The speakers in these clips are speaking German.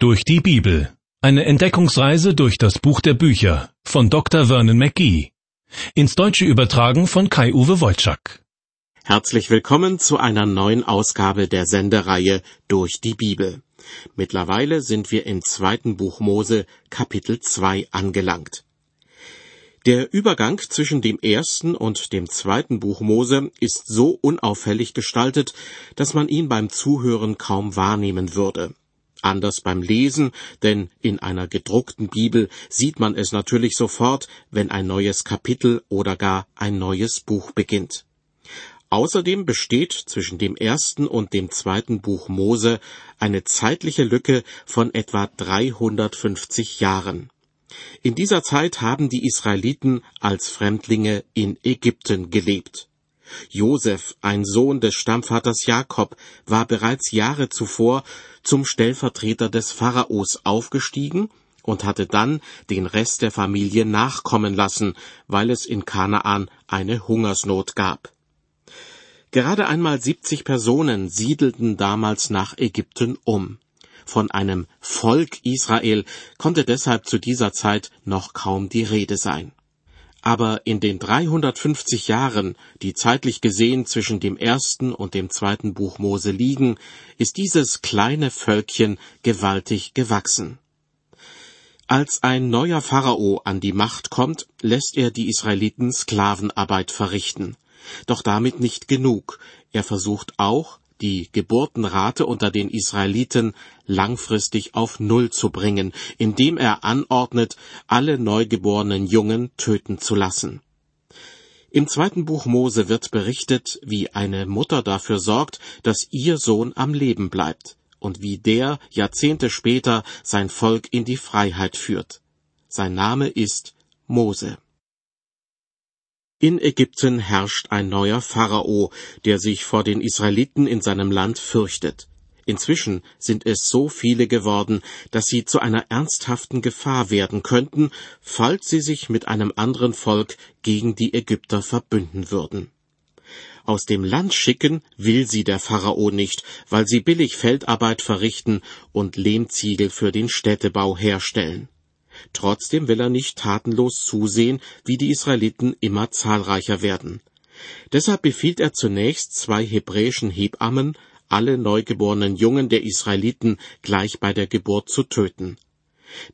Durch die Bibel. Eine Entdeckungsreise durch das Buch der Bücher von Dr. Vernon McGee. Ins Deutsche übertragen von Kai-Uwe Wolczak. Herzlich willkommen zu einer neuen Ausgabe der Sendereihe Durch die Bibel. Mittlerweile sind wir im zweiten Buch Mose Kapitel 2 angelangt. Der Übergang zwischen dem ersten und dem zweiten Buch Mose ist so unauffällig gestaltet, dass man ihn beim Zuhören kaum wahrnehmen würde. Anders beim Lesen, denn in einer gedruckten Bibel sieht man es natürlich sofort, wenn ein neues Kapitel oder gar ein neues Buch beginnt. Außerdem besteht zwischen dem ersten und dem zweiten Buch Mose eine zeitliche Lücke von etwa 350 Jahren. In dieser Zeit haben die Israeliten als Fremdlinge in Ägypten gelebt. Josef, ein Sohn des Stammvaters Jakob, war bereits Jahre zuvor zum Stellvertreter des Pharaos aufgestiegen und hatte dann den Rest der Familie nachkommen lassen, weil es in Kanaan eine Hungersnot gab. Gerade einmal 70 Personen siedelten damals nach Ägypten um. Von einem Volk Israel konnte deshalb zu dieser Zeit noch kaum die Rede sein. Aber in den 350 Jahren, die zeitlich gesehen zwischen dem ersten und dem zweiten Buch Mose liegen, ist dieses kleine Völkchen gewaltig gewachsen. Als ein neuer Pharao an die Macht kommt, lässt er die Israeliten Sklavenarbeit verrichten. Doch damit nicht genug. Er versucht auch, die Geburtenrate unter den Israeliten langfristig auf Null zu bringen, indem er anordnet, alle neugeborenen Jungen töten zu lassen. Im zweiten Buch Mose wird berichtet, wie eine Mutter dafür sorgt, dass ihr Sohn am Leben bleibt und wie der Jahrzehnte später sein Volk in die Freiheit führt. Sein Name ist Mose. In Ägypten herrscht ein neuer Pharao, der sich vor den Israeliten in seinem Land fürchtet. Inzwischen sind es so viele geworden, dass sie zu einer ernsthaften Gefahr werden könnten, falls sie sich mit einem anderen Volk gegen die Ägypter verbünden würden. Aus dem Land schicken will sie der Pharao nicht, weil sie billig Feldarbeit verrichten und Lehmziegel für den Städtebau herstellen. Trotzdem will er nicht tatenlos zusehen, wie die Israeliten immer zahlreicher werden. Deshalb befiehlt er zunächst zwei hebräischen Hebammen, alle neugeborenen Jungen der Israeliten gleich bei der Geburt zu töten.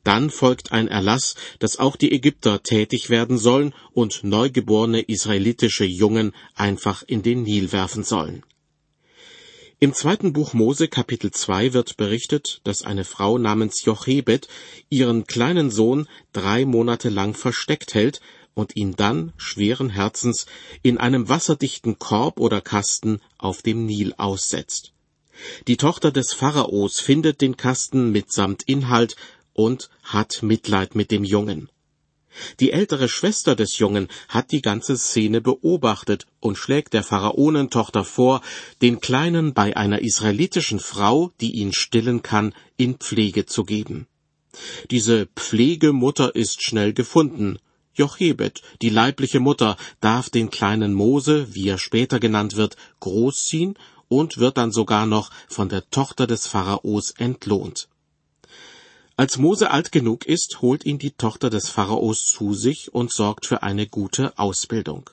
Dann folgt ein Erlass, dass auch die Ägypter tätig werden sollen und neugeborene israelitische Jungen einfach in den Nil werfen sollen. Im zweiten Buch Mose Kapitel 2 wird berichtet, dass eine Frau namens Jochebed ihren kleinen Sohn drei Monate lang versteckt hält und ihn dann schweren Herzens in einem wasserdichten Korb oder Kasten auf dem Nil aussetzt. Die Tochter des Pharaos findet den Kasten mitsamt Inhalt und hat Mitleid mit dem Jungen. Die ältere Schwester des Jungen hat die ganze Szene beobachtet und schlägt der Pharaonentochter vor, den Kleinen bei einer israelitischen Frau, die ihn stillen kann, in Pflege zu geben. Diese Pflegemutter ist schnell gefunden. Jochebed, die leibliche Mutter, darf den kleinen Mose, wie er später genannt wird, großziehen und wird dann sogar noch von der Tochter des Pharaos entlohnt. Als Mose alt genug ist, holt ihn die Tochter des Pharaos zu sich und sorgt für eine gute Ausbildung.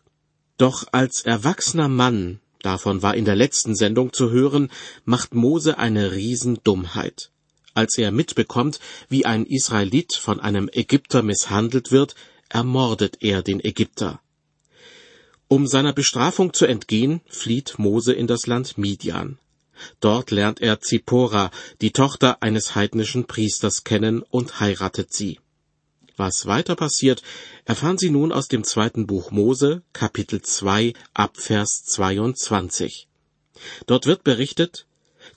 Doch als erwachsener Mann, davon war in der letzten Sendung zu hören, macht Mose eine Riesendummheit. Als er mitbekommt, wie ein Israelit von einem Ägypter misshandelt wird, ermordet er den Ägypter. Um seiner Bestrafung zu entgehen, flieht Mose in das Land Midian. Dort lernt er Zippora, die Tochter eines heidnischen Priesters, kennen und heiratet sie. Was weiter passiert, erfahren Sie nun aus dem zweiten Buch Mose, Kapitel 2, Abvers 22. Dort wird berichtet,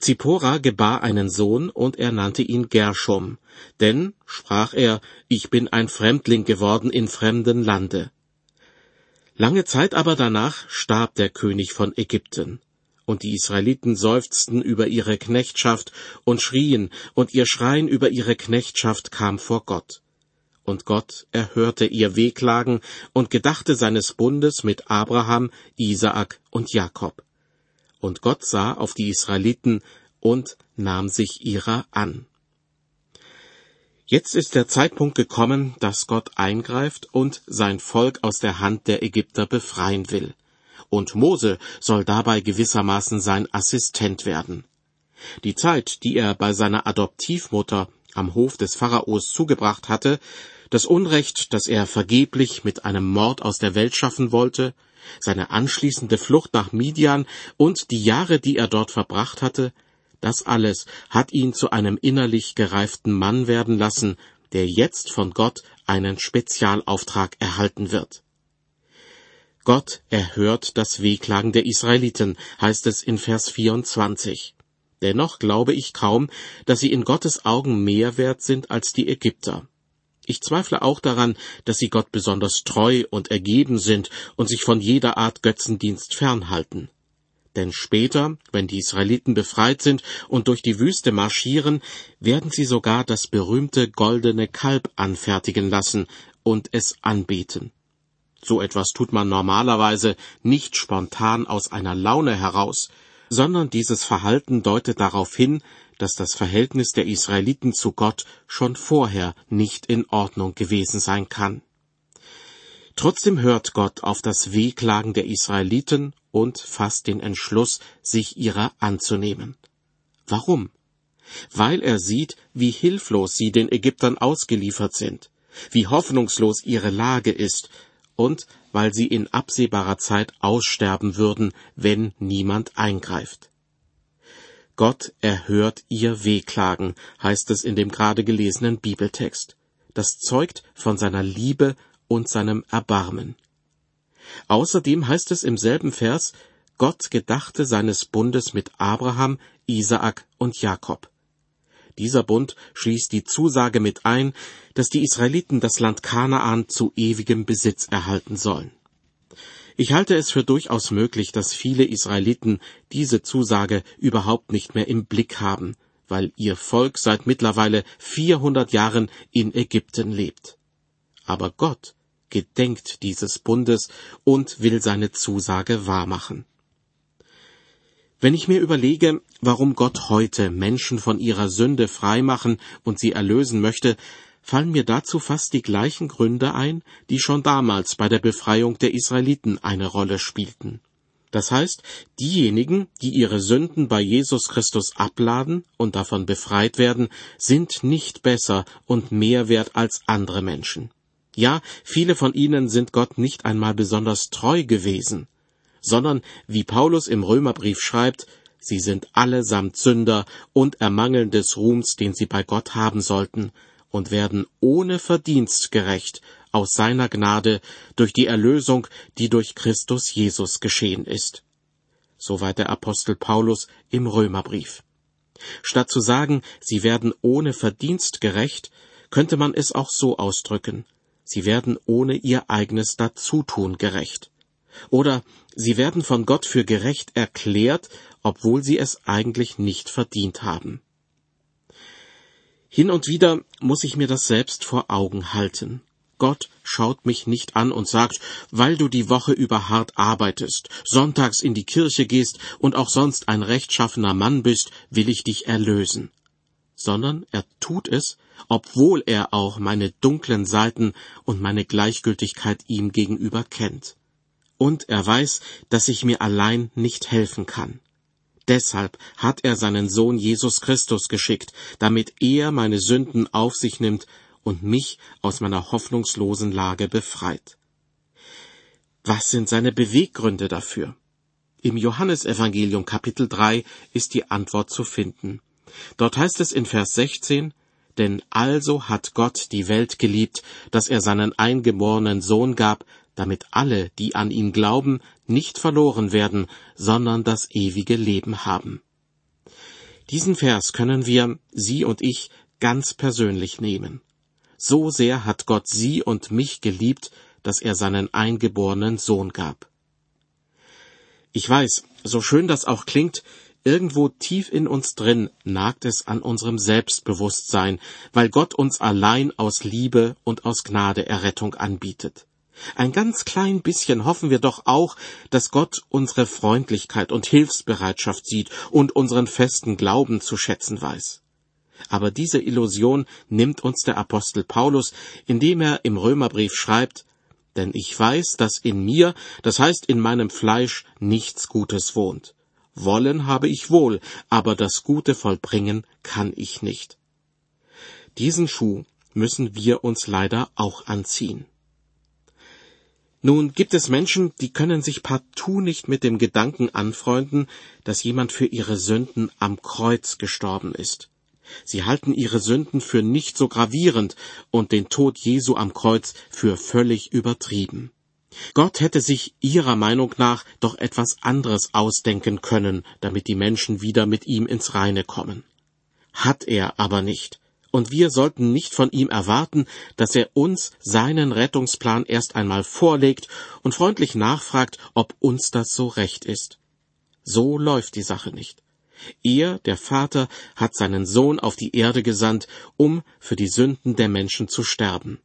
Zippora gebar einen Sohn und er nannte ihn Gershom, denn, sprach er, ich bin ein Fremdling geworden in fremden Lande. Lange Zeit aber danach starb der König von Ägypten. Und die Israeliten seufzten über ihre Knechtschaft und schrien, und ihr Schreien über ihre Knechtschaft kam vor Gott. Und Gott erhörte ihr Wehklagen und gedachte seines Bundes mit Abraham, Isaak und Jakob. Und Gott sah auf die Israeliten und nahm sich ihrer an. Jetzt ist der Zeitpunkt gekommen, dass Gott eingreift und sein Volk aus der Hand der Ägypter befreien will. Und Mose soll dabei gewissermaßen sein Assistent werden. Die Zeit, die er bei seiner Adoptivmutter am Hof des Pharaos zugebracht hatte, das Unrecht, das er vergeblich mit einem Mord aus der Welt schaffen wollte, seine anschließende Flucht nach Midian und die Jahre, die er dort verbracht hatte, das alles hat ihn zu einem innerlich gereiften Mann werden lassen, der jetzt von Gott einen Spezialauftrag erhalten wird. Gott erhört das Wehklagen der Israeliten, heißt es in Vers 24. Dennoch glaube ich kaum, dass sie in Gottes Augen mehr wert sind als die Ägypter. Ich zweifle auch daran, dass sie Gott besonders treu und ergeben sind und sich von jeder Art Götzendienst fernhalten. Denn später, wenn die Israeliten befreit sind und durch die Wüste marschieren, werden sie sogar das berühmte goldene Kalb anfertigen lassen und es anbeten. So etwas tut man normalerweise nicht spontan aus einer Laune heraus, sondern dieses Verhalten deutet darauf hin, dass das Verhältnis der Israeliten zu Gott schon vorher nicht in Ordnung gewesen sein kann. Trotzdem hört Gott auf das Wehklagen der Israeliten und fasst den Entschluss, sich ihrer anzunehmen. Warum? Weil er sieht, wie hilflos sie den Ägyptern ausgeliefert sind, wie hoffnungslos ihre Lage ist, und weil sie in absehbarer Zeit aussterben würden, wenn niemand eingreift. Gott erhört ihr Wehklagen, heißt es in dem gerade gelesenen Bibeltext. Das zeugt von seiner Liebe und seinem Erbarmen. Außerdem heißt es im selben Vers, Gott gedachte seines Bundes mit Abraham, Isaak und Jakob. Dieser Bund schließt die Zusage mit ein, dass die Israeliten das Land Kanaan zu ewigem Besitz erhalten sollen. Ich halte es für durchaus möglich, dass viele Israeliten diese Zusage überhaupt nicht mehr im Blick haben, weil ihr Volk seit mittlerweile 400 Jahren in Ägypten lebt. Aber Gott gedenkt dieses Bundes und will seine Zusage wahrmachen. Wenn ich mir überlege, warum Gott heute Menschen von ihrer Sünde freimachen und sie erlösen möchte, fallen mir dazu fast die gleichen Gründe ein, die schon damals bei der Befreiung der Israeliten eine Rolle spielten. Das heißt, diejenigen, die ihre Sünden bei Jesus Christus abladen und davon befreit werden, sind nicht besser und mehr wert als andere Menschen. Ja, viele von ihnen sind Gott nicht einmal besonders treu gewesen, sondern, wie Paulus im Römerbrief schreibt, sie sind allesamt Sünder und ermangeln des Ruhms, den sie bei Gott haben sollten, und werden ohne Verdienst gerecht aus seiner Gnade durch die Erlösung, die durch Christus Jesus geschehen ist. Soweit der Apostel Paulus im Römerbrief. Statt zu sagen, sie werden ohne Verdienst gerecht, könnte man es auch so ausdrücken. Sie werden ohne ihr eigenes Dazutun gerecht. Oder sie werden von Gott für gerecht erklärt, obwohl sie es eigentlich nicht verdient haben. Hin und wieder muss ich mir das selbst vor Augen halten. Gott schaut mich nicht an und sagt, weil du die Woche über hart arbeitest, sonntags in die Kirche gehst und auch sonst ein rechtschaffener Mann bist, will ich dich erlösen. Sondern er tut es, obwohl er auch meine dunklen Seiten und meine Gleichgültigkeit ihm gegenüber kennt. Und er weiß, dass ich mir allein nicht helfen kann. Deshalb hat er seinen Sohn Jesus Christus geschickt, damit er meine Sünden auf sich nimmt und mich aus meiner hoffnungslosen Lage befreit. Was sind seine Beweggründe dafür? Im Johannesevangelium Kapitel 3 ist die Antwort zu finden. Dort heißt es in Vers 16, denn also hat Gott die Welt geliebt, dass er seinen eingeborenen Sohn gab, damit alle, die an ihn glauben, nicht verloren werden, sondern das ewige Leben haben. Diesen Vers können wir, Sie und ich, ganz persönlich nehmen. So sehr hat Gott Sie und mich geliebt, dass er seinen eingeborenen Sohn gab. Ich weiß, so schön das auch klingt, irgendwo tief in uns drin nagt es an unserem Selbstbewusstsein, weil Gott uns allein aus Liebe und aus Gnade Errettung anbietet. Ein ganz klein bisschen hoffen wir doch auch, dass Gott unsere Freundlichkeit und Hilfsbereitschaft sieht und unseren festen Glauben zu schätzen weiß. Aber diese Illusion nimmt uns der Apostel Paulus, indem er im Römerbrief schreibt, denn ich weiß, dass in mir, das heißt in meinem Fleisch, nichts Gutes wohnt. Wollen habe ich wohl, aber das Gute vollbringen kann ich nicht. Diesen Schuh müssen wir uns leider auch anziehen. Nun gibt es Menschen, die können sich partout nicht mit dem Gedanken anfreunden, dass jemand für ihre Sünden am Kreuz gestorben ist. Sie halten ihre Sünden für nicht so gravierend und den Tod Jesu am Kreuz für völlig übertrieben. Gott hätte sich ihrer Meinung nach doch etwas anderes ausdenken können, damit die Menschen wieder mit ihm ins Reine kommen. Hat er aber nicht. Und wir sollten nicht von ihm erwarten, dass er uns seinen Rettungsplan erst einmal vorlegt und freundlich nachfragt, ob uns das so recht ist. So läuft die Sache nicht. Er, der Vater, hat seinen Sohn auf die Erde gesandt, um für die Sünden der Menschen zu sterben.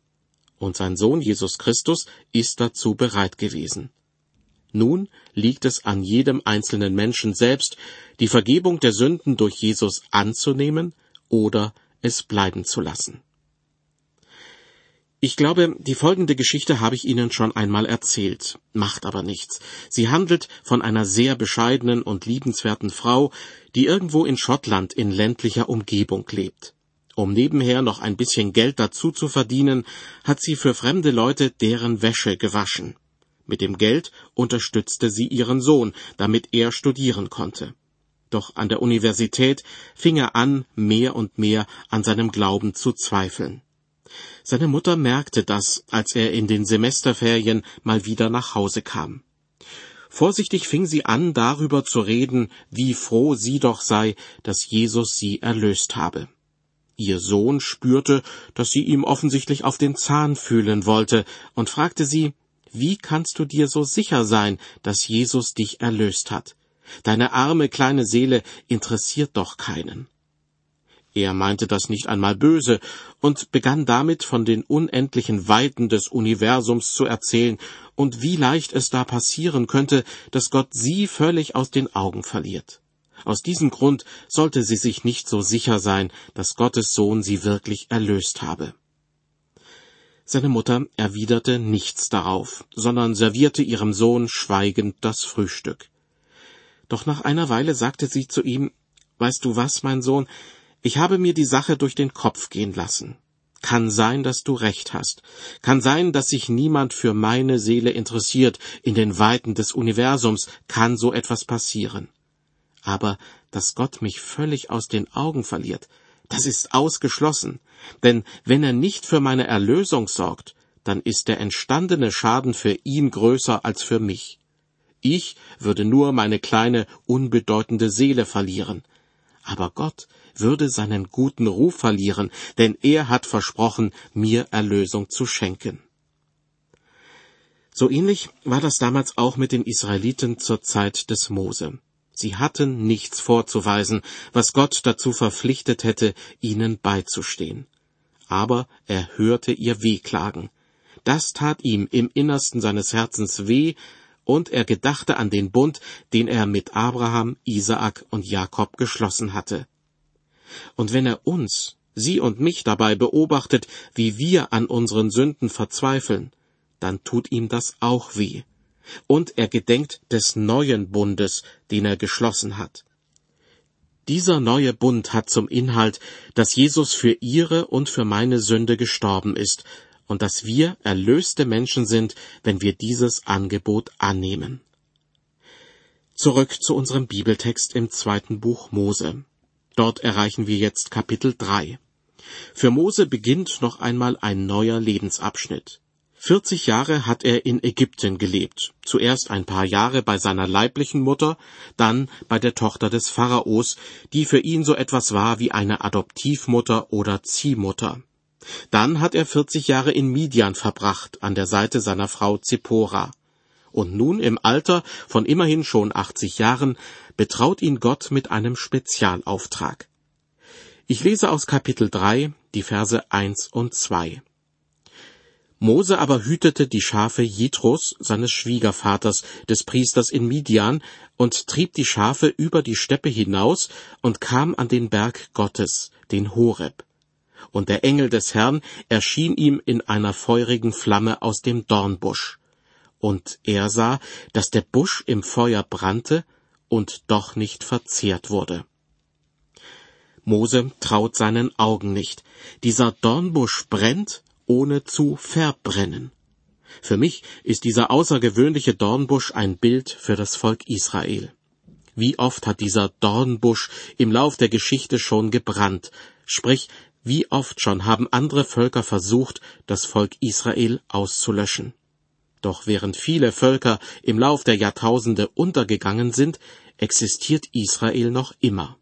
Und sein Sohn Jesus Christus ist dazu bereit gewesen. Nun liegt es an jedem einzelnen Menschen selbst, die Vergebung der Sünden durch Jesus anzunehmen oder es bleiben zu lassen. Ich glaube, die folgende Geschichte habe ich Ihnen schon einmal erzählt, macht aber nichts. Sie handelt von einer sehr bescheidenen und liebenswerten Frau, die irgendwo in Schottland in ländlicher Umgebung lebt. Um nebenher noch ein bisschen Geld dazu zu verdienen, hat sie für fremde Leute deren Wäsche gewaschen. Mit dem Geld unterstützte sie ihren Sohn, damit er studieren konnte. Doch an der Universität fing er an, mehr und mehr an seinem Glauben zu zweifeln. Seine Mutter merkte das, als er in den Semesterferien mal wieder nach Hause kam. Vorsichtig fing sie an, darüber zu reden, wie froh sie doch sei, dass Jesus sie erlöst habe. Ihr Sohn spürte, dass sie ihm offensichtlich auf den Zahn fühlen wollte, und fragte sie, wie kannst du dir so sicher sein, dass Jesus dich erlöst hat? Deine arme kleine Seele interessiert doch keinen. Er meinte das nicht einmal böse und begann damit von den unendlichen Weiten des Universums zu erzählen und wie leicht es da passieren könnte, dass Gott sie völlig aus den Augen verliert. Aus diesem Grund sollte sie sich nicht so sicher sein, dass Gottes Sohn sie wirklich erlöst habe. Seine Mutter erwiderte nichts darauf, sondern servierte ihrem Sohn schweigend das Frühstück. Doch nach einer Weile sagte sie zu ihm Weißt du was, mein Sohn, ich habe mir die Sache durch den Kopf gehen lassen. Kann sein, dass du recht hast. Kann sein, dass sich niemand für meine Seele interessiert. In den Weiten des Universums kann so etwas passieren. Aber dass Gott mich völlig aus den Augen verliert, das ist ausgeschlossen. Denn wenn er nicht für meine Erlösung sorgt, dann ist der entstandene Schaden für ihn größer als für mich. Ich würde nur meine kleine, unbedeutende Seele verlieren. Aber Gott würde seinen guten Ruf verlieren, denn er hat versprochen, mir Erlösung zu schenken. So ähnlich war das damals auch mit den Israeliten zur Zeit des Mose. Sie hatten nichts vorzuweisen, was Gott dazu verpflichtet hätte, ihnen beizustehen. Aber er hörte ihr Wehklagen. Das tat ihm im Innersten seines Herzens weh, und er gedachte an den Bund, den er mit Abraham, Isaak und Jakob geschlossen hatte. Und wenn er uns, Sie und mich dabei beobachtet, wie wir an unseren Sünden verzweifeln, dann tut ihm das auch weh. Und er gedenkt des neuen Bundes, den er geschlossen hat. Dieser neue Bund hat zum Inhalt, dass Jesus für ihre und für meine Sünde gestorben ist und dass wir erlöste Menschen sind, wenn wir dieses Angebot annehmen. Zurück zu unserem Bibeltext im zweiten Buch Mose. Dort erreichen wir jetzt Kapitel 3. Für Mose beginnt noch einmal ein neuer Lebensabschnitt. 40 Jahre hat er in Ägypten gelebt, zuerst ein paar Jahre bei seiner leiblichen Mutter, dann bei der Tochter des Pharaos, die für ihn so etwas war wie eine Adoptivmutter oder Ziehmutter. Dann hat er 40 Jahre in Midian verbracht, an der Seite seiner Frau Zippora. Und nun im Alter von immerhin schon 80 Jahren betraut ihn Gott mit einem Spezialauftrag. Ich lese aus Kapitel 3 die Verse 1 und 2. Mose aber hütete die Schafe Jitros, seines Schwiegervaters, des Priesters in Midian, und trieb die Schafe über die Steppe hinaus und kam an den Berg Gottes, den Horeb. Und der Engel des Herrn erschien ihm in einer feurigen Flamme aus dem Dornbusch. Und er sah, dass der Busch im Feuer brannte und doch nicht verzehrt wurde. Mose traut seinen Augen nicht. Dieser Dornbusch brennt, ohne zu verbrennen. Für mich ist dieser außergewöhnliche Dornbusch ein Bild für das Volk Israel. Wie oft hat dieser Dornbusch im Lauf der Geschichte schon gebrannt, sprich, wie oft schon haben andere Völker versucht, das Volk Israel auszulöschen. Doch während viele Völker im Lauf der Jahrtausende untergegangen sind, existiert Israel noch immer.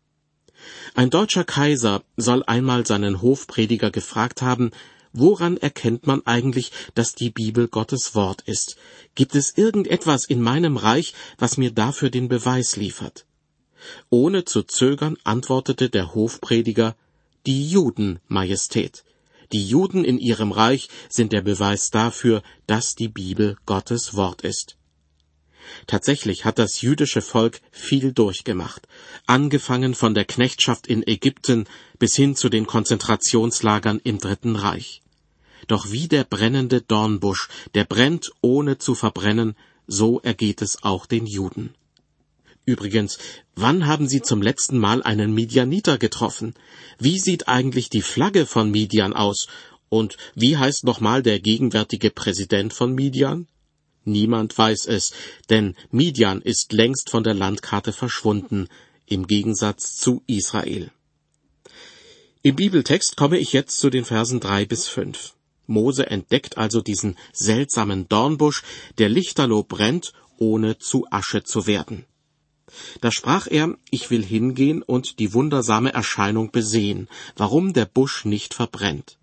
Ein deutscher Kaiser soll einmal seinen Hofprediger gefragt haben, woran erkennt man eigentlich, dass die Bibel Gottes Wort ist? Gibt es irgendetwas in meinem Reich, was mir dafür den Beweis liefert? Ohne zu zögern antwortete der Hofprediger, die Juden, Majestät. Die Juden in ihrem Reich sind der Beweis dafür, dass die Bibel Gottes Wort ist. Tatsächlich hat das jüdische Volk viel durchgemacht, angefangen von der Knechtschaft in Ägypten bis hin zu den Konzentrationslagern im Dritten Reich. Doch wie der brennende Dornbusch, der brennt ohne zu verbrennen, so ergeht es auch den Juden. Übrigens, wann haben Sie zum letzten Mal einen Midianiter getroffen? Wie sieht eigentlich die Flagge von Midian aus? Und wie heißt nochmal der gegenwärtige Präsident von Midian? Niemand weiß es, denn Midian ist längst von der Landkarte verschwunden, im Gegensatz zu Israel. Im Bibeltext komme ich jetzt zu den Versen drei bis fünf. Mose entdeckt also diesen seltsamen Dornbusch, der lichterloh brennt, ohne zu Asche zu werden. Da sprach er, ich will hingehen und die wundersame Erscheinung besehen, warum der Busch nicht verbrennt.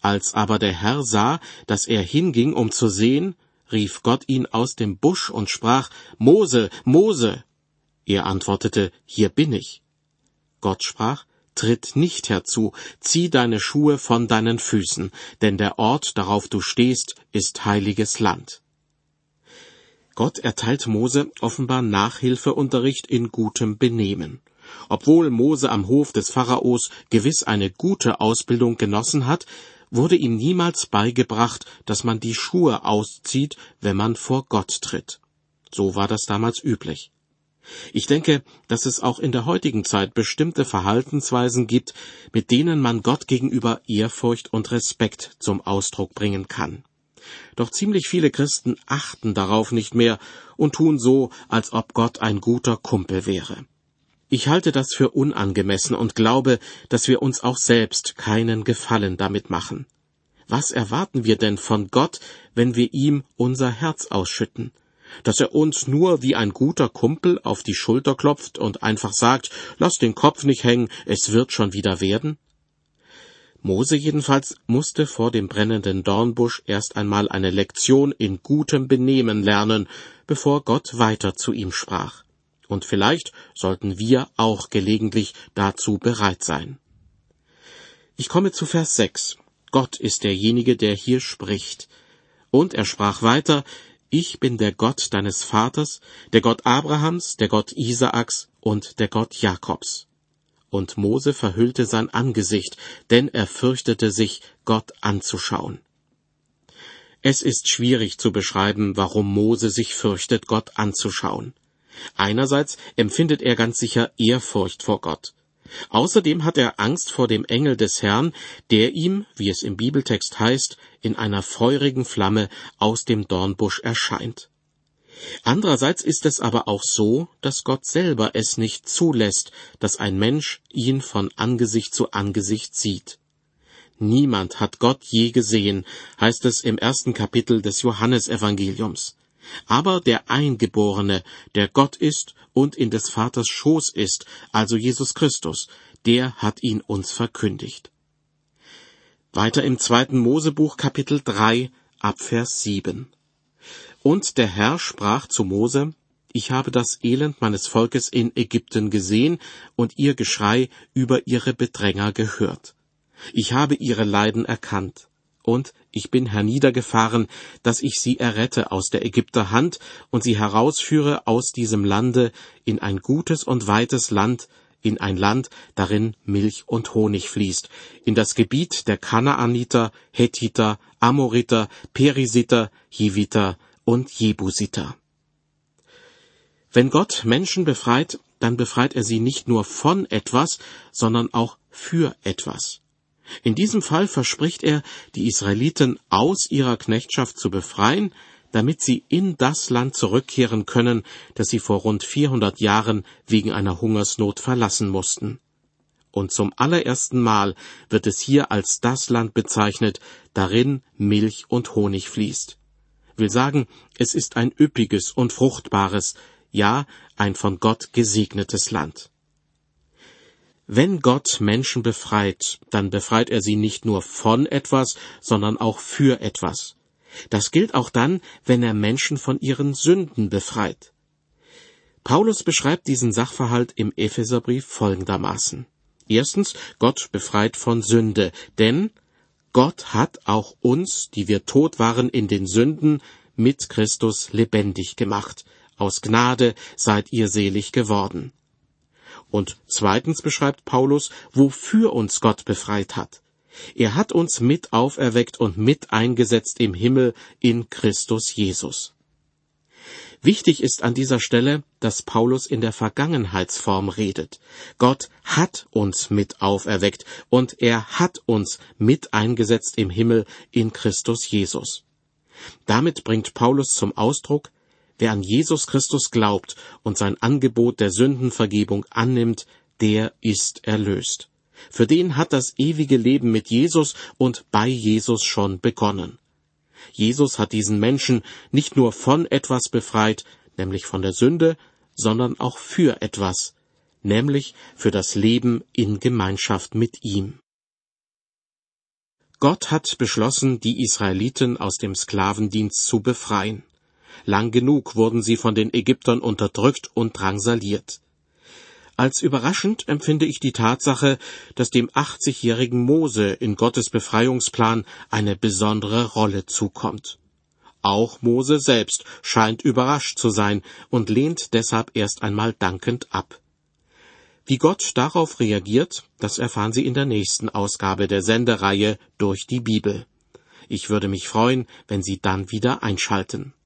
Als aber der Herr sah, dass er hinging, um zu sehen, rief Gott ihn aus dem Busch und sprach, Mose, Mose. Er antwortete, Hier bin ich. Gott sprach, Tritt nicht herzu, zieh deine Schuhe von deinen Füßen, denn der Ort, darauf du stehst, ist heiliges Land. Gott erteilt Mose offenbar Nachhilfeunterricht in gutem Benehmen. Obwohl Mose am Hof des Pharaos gewiss eine gute Ausbildung genossen hat, wurde ihm niemals beigebracht, dass man die Schuhe auszieht, wenn man vor Gott tritt. So war das damals üblich. Ich denke, dass es auch in der heutigen Zeit bestimmte Verhaltensweisen gibt, mit denen man Gott gegenüber Ehrfurcht und Respekt zum Ausdruck bringen kann. Doch ziemlich viele Christen achten darauf nicht mehr und tun so, als ob Gott ein guter Kumpel wäre. Ich halte das für unangemessen und glaube, dass wir uns auch selbst keinen Gefallen damit machen. Was erwarten wir denn von Gott, wenn wir ihm unser Herz ausschütten? Dass er uns nur wie ein guter Kumpel auf die Schulter klopft und einfach sagt, lass den Kopf nicht hängen, es wird schon wieder werden? Mose jedenfalls musste vor dem brennenden Dornbusch erst einmal eine Lektion in gutem Benehmen lernen, bevor Gott weiter zu ihm sprach und vielleicht sollten wir auch gelegentlich dazu bereit sein. Ich komme zu Vers 6. Gott ist derjenige, der hier spricht. Und er sprach weiter, ich bin der Gott deines Vaters, der Gott Abrahams, der Gott Isaaks und der Gott Jakobs. Und Mose verhüllte sein Angesicht, denn er fürchtete sich, Gott anzuschauen. Es ist schwierig zu beschreiben, warum Mose sich fürchtet, Gott anzuschauen. Einerseits empfindet er ganz sicher Ehrfurcht vor Gott. Außerdem hat er Angst vor dem Engel des Herrn, der ihm, wie es im Bibeltext heißt, in einer feurigen Flamme aus dem Dornbusch erscheint. Andererseits ist es aber auch so, dass Gott selber es nicht zulässt, dass ein Mensch ihn von Angesicht zu Angesicht sieht. Niemand hat Gott je gesehen, heißt es im ersten Kapitel des Johannesevangeliums. Aber der Eingeborene, der Gott ist und in des Vaters Schoß ist, also Jesus Christus, der hat ihn uns verkündigt. Weiter im zweiten Mosebuch Kapitel 3 Abvers 7. Und der Herr sprach zu Mose, ich habe das Elend meines Volkes in Ägypten gesehen und ihr Geschrei über ihre Bedränger gehört. Ich habe ihre Leiden erkannt und ich bin herniedergefahren, dass ich sie errette aus der Ägypter Hand und sie herausführe aus diesem Lande in ein gutes und weites Land, in ein Land, darin Milch und Honig fließt, in das Gebiet der Kanaaniter, Hethiter, Amoriter, Perisiter, Jiviter und Jebusiter. Wenn Gott Menschen befreit, dann befreit er sie nicht nur von etwas, sondern auch für etwas. In diesem Fall verspricht er, die Israeliten aus ihrer Knechtschaft zu befreien, damit sie in das Land zurückkehren können, das sie vor rund 400 Jahren wegen einer Hungersnot verlassen mussten. Und zum allerersten Mal wird es hier als das Land bezeichnet, darin Milch und Honig fließt. Will sagen, es ist ein üppiges und fruchtbares, ja ein von Gott gesegnetes Land. Wenn Gott Menschen befreit, dann befreit er sie nicht nur von etwas, sondern auch für etwas. Das gilt auch dann, wenn er Menschen von ihren Sünden befreit. Paulus beschreibt diesen Sachverhalt im Epheserbrief folgendermaßen. Erstens, Gott befreit von Sünde, denn Gott hat auch uns, die wir tot waren in den Sünden, mit Christus lebendig gemacht aus Gnade seid ihr selig geworden. Und zweitens beschreibt Paulus, wofür uns Gott befreit hat. Er hat uns mit auferweckt und mit eingesetzt im Himmel in Christus Jesus. Wichtig ist an dieser Stelle, dass Paulus in der Vergangenheitsform redet. Gott hat uns mit auferweckt und er hat uns mit eingesetzt im Himmel in Christus Jesus. Damit bringt Paulus zum Ausdruck, Wer an Jesus Christus glaubt und sein Angebot der Sündenvergebung annimmt, der ist erlöst. Für den hat das ewige Leben mit Jesus und bei Jesus schon begonnen. Jesus hat diesen Menschen nicht nur von etwas befreit, nämlich von der Sünde, sondern auch für etwas, nämlich für das Leben in Gemeinschaft mit ihm. Gott hat beschlossen, die Israeliten aus dem Sklavendienst zu befreien. Lang genug wurden sie von den Ägyptern unterdrückt und drangsaliert. Als überraschend empfinde ich die Tatsache, dass dem 80-jährigen Mose in Gottes Befreiungsplan eine besondere Rolle zukommt. Auch Mose selbst scheint überrascht zu sein und lehnt deshalb erst einmal dankend ab. Wie Gott darauf reagiert, das erfahren Sie in der nächsten Ausgabe der Sendereihe durch die Bibel. Ich würde mich freuen, wenn Sie dann wieder einschalten.